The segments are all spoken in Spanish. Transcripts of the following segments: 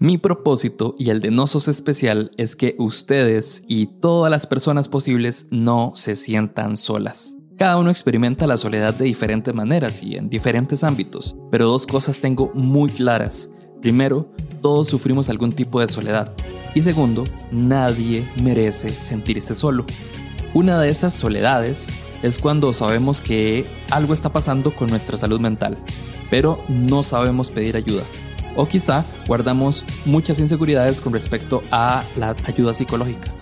Mi propósito y el de Nosos Especial es que ustedes y todas las personas posibles no se sientan solas. Cada uno experimenta la soledad de diferentes maneras y en diferentes ámbitos, pero dos cosas tengo muy claras. Primero, todos sufrimos algún tipo de soledad. Y segundo, nadie merece sentirse solo. Una de esas soledades es cuando sabemos que algo está pasando con nuestra salud mental, pero no sabemos pedir ayuda. O quizá guardamos muchas inseguridades con respecto a la ayuda psicológica.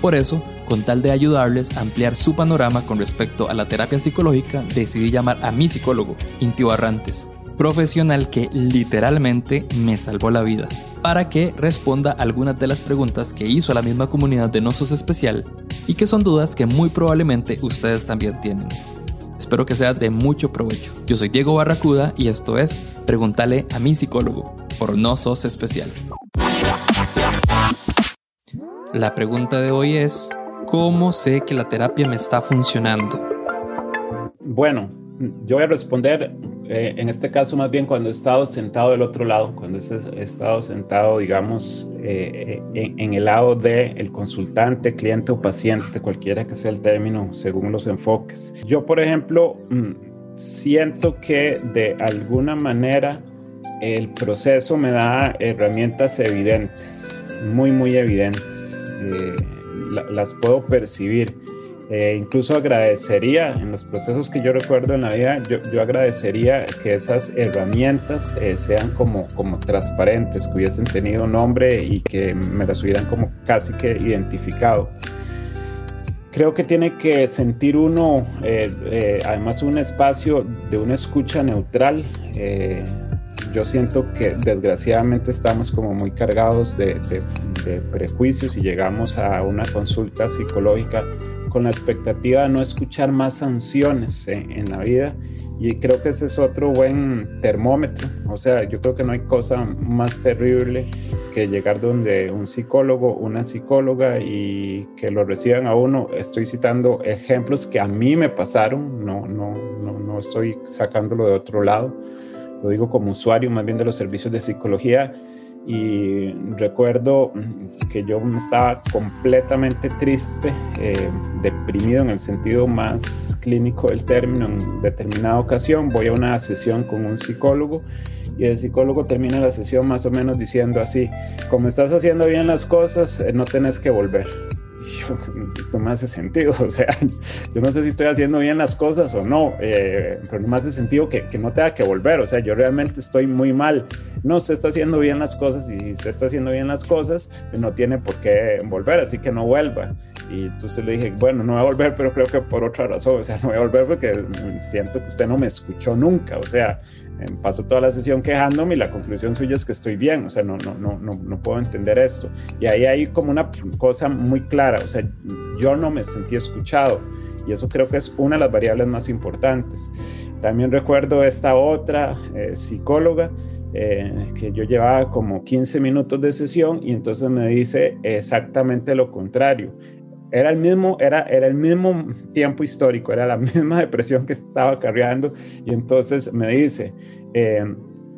Por eso, con tal de ayudarles a ampliar su panorama con respecto a la terapia psicológica, decidí llamar a mi psicólogo, Inti Barrantes, profesional que literalmente me salvó la vida, para que responda algunas de las preguntas que hizo la misma comunidad de Nosos Especial y que son dudas que muy probablemente ustedes también tienen. Espero que sea de mucho provecho. Yo soy Diego Barracuda y esto es Pregúntale a mi psicólogo por No Sos Especial. La pregunta de hoy es, ¿cómo sé que la terapia me está funcionando? Bueno, yo voy a responder eh, en este caso más bien cuando he estado sentado del otro lado, cuando he estado sentado, digamos, eh, en, el lado del el consultante, cliente o paciente, cualquiera que sea el término según los enfoques. Yo, por ejemplo, mm, siento que de alguna manera el proceso me da herramientas evidentes, muy, muy evidentes. Eh, las puedo percibir eh, incluso agradecería, en los procesos que yo recuerdo en la vida, yo, yo agradecería que esas herramientas eh, sean como, como transparentes, que hubiesen tenido nombre y que me las hubieran como casi que identificado. Creo que tiene que sentir uno, eh, además, un espacio de una escucha neutral yo siento que desgraciadamente estamos como muy cargados de, prejuicios y llegamos a una consulta psicológica con la expectativa de no escuchar más sanciones en la vida y creo que ese es otro buen termómetro. O sea, yo creo que no hay cosa más terrible que llegar donde un psicólogo, una psicóloga y que lo reciban a uno. Estoy citando ejemplos que a mí me pasaron, no, no, no, no estoy sacándolo de otro lado lo digo como usuario más bien de los servicios de psicología, y recuerdo que yo estaba completamente triste, eh, deprimido en el sentido más clínico del término en determinada ocasión. Voy a una sesión con un psicólogo y el psicólogo termina la sesión más o menos diciendo así, como estás haciendo bien las cosas, eh, no tenés que volver no me hace sentido, o sea, yo no sé si estoy haciendo bien las cosas o no, eh, pero no me hace sentido que, que, no tenga que volver, o sea, yo realmente estoy muy mal, no, usted está haciendo bien las cosas y si usted está haciendo bien las cosas, no tiene por qué volver, así que no vuelva. Y entonces le dije, bueno, no voy a volver, pero creo que por otra razón, o sea, no voy a volver porque siento que usted no me escuchó nunca, o sea, paso toda la sesión quejándome y la conclusión suya es que estoy bien, o sea, no, no, no, no puedo entender esto. Y ahí hay como una cosa muy clara, o sea, yo no me sentí escuchado y eso creo que es una de las variables más importantes. También recuerdo esta otra eh, psicóloga eh, que yo llevaba como 15 minutos de sesión y entonces me dice exactamente lo contrario. Era el mismo, era, era el mismo tiempo histórico, era la misma depresión que estaba cargando y entonces me dice, eh,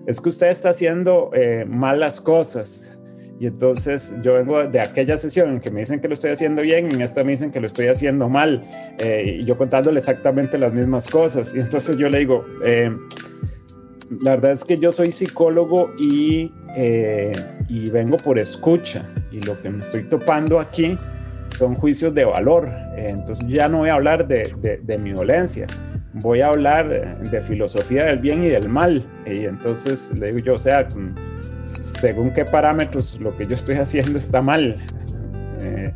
es que usted está haciendo eh, malas cosas. Y entonces yo vengo de aquella sesión en que me dicen que lo estoy haciendo bien en esta me dicen que lo estoy haciendo mal. Eh, y yo contándole exactamente las mismas cosas. Y entonces yo le digo, la verdad es que yo soy psicólogo y, y vengo por escucha. Y lo que me estoy topando aquí son juicios de valor. Entonces ya no voy a hablar de, de, mi dolencia, voy a hablar de filosofía del bien y del mal. Y entonces le digo yo, o sea, según qué parámetros lo que yo estoy haciendo está mal. Eh,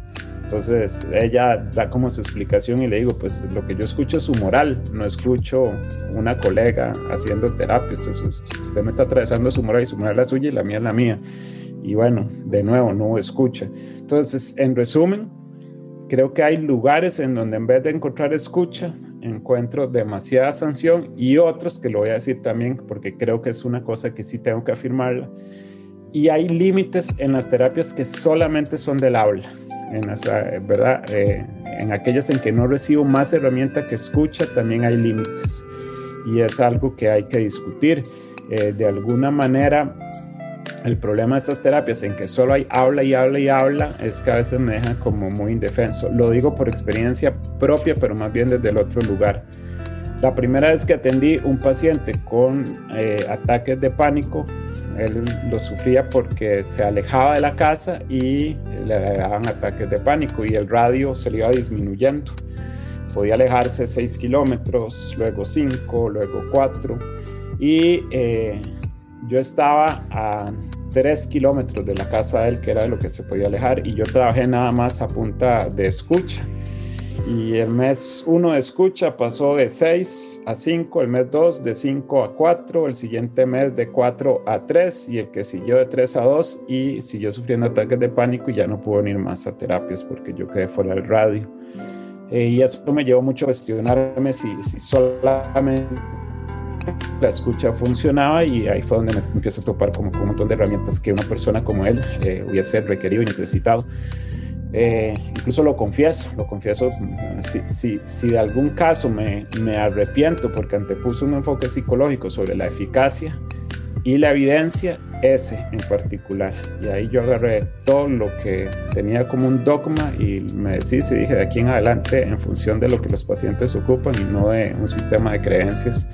entonces ella da como su explicación y le digo, pues lo que yo escucho es su moral, no escucho una colega haciendo terapia. usted me está atravesando su moral y su moral es la suya y la mía es la mía. Y bueno, de nuevo, no escucha. Entonces, en resumen, Creo que hay lugares en donde en vez de encontrar escucha, encuentro demasiada sanción y otros que lo voy a decir también porque creo que es una cosa que sí tengo que afirmarla. Y hay límites en las terapias que solamente son del habla, en, ¿verdad? Eh, en aquellas en que no recibo más herramienta que escucha, también hay límites. Y es algo que hay que discutir. Eh, de alguna manera, El problema de estas terapias en que solo hay habla y habla y habla es que a veces me deja como muy indefenso. Lo digo por experiencia propia, pero más bien desde el otro lugar. La primera vez que atendí un paciente con eh, ataques de pánico, él lo sufría porque se alejaba de la casa y le daban ataques de pánico y el radio se le iba disminuyendo. Podía alejarse 6 kilómetros, luego 5, luego 4 y eh, yo estaba a 3 kilómetros de la casa de él, que era de lo que se podía alejar, y yo trabajé nada más a punta de escucha y el mes 1 de escucha pasó de 6 a 5, el mes 2 de 5 a 4, el siguiente mes de 4 a 3 y el que siguió de 3 a 2 y siguió sufriendo ataques de pánico y ya no pudo venir más a terapias porque yo quedé fuera del radio. Eh, y eso me llevó mucho a cuestionarme si, si solamente la escucha funcionaba y ahí fue donde me empiezo a topar como con un montón de herramientas que una persona como él eh, hubiese requerido y necesitado. Eh, incluso lo confieso, lo confieso, si, si, si de algún caso me, me, arrepiento porque antepuso un enfoque psicológico sobre la eficacia y la evidencia, ese en particular. Y ahí yo agarré todo lo que tenía como un dogma y me decidí y dije de aquí en adelante en función de lo que los pacientes ocupan y no de un sistema de creencias.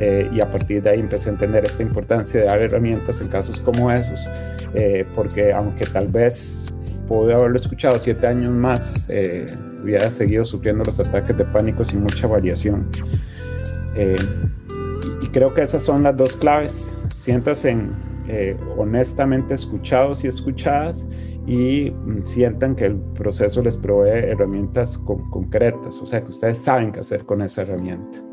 Eh, y a partir de ahí empecé a entender esta importancia de dar herramientas en casos como esos, eh, porque aunque tal vez pude haberlo escuchado siete años más, eh, hubiera seguido sufriendo los ataques de pánico sin mucha variación. Eh, y, creo que esas son las dos claves. Siéntase eh, honestamente escuchados y escuchadas y mm, sientan que el proceso les provee herramientas concretas, o sea, que ustedes saben qué hacer con esa herramienta.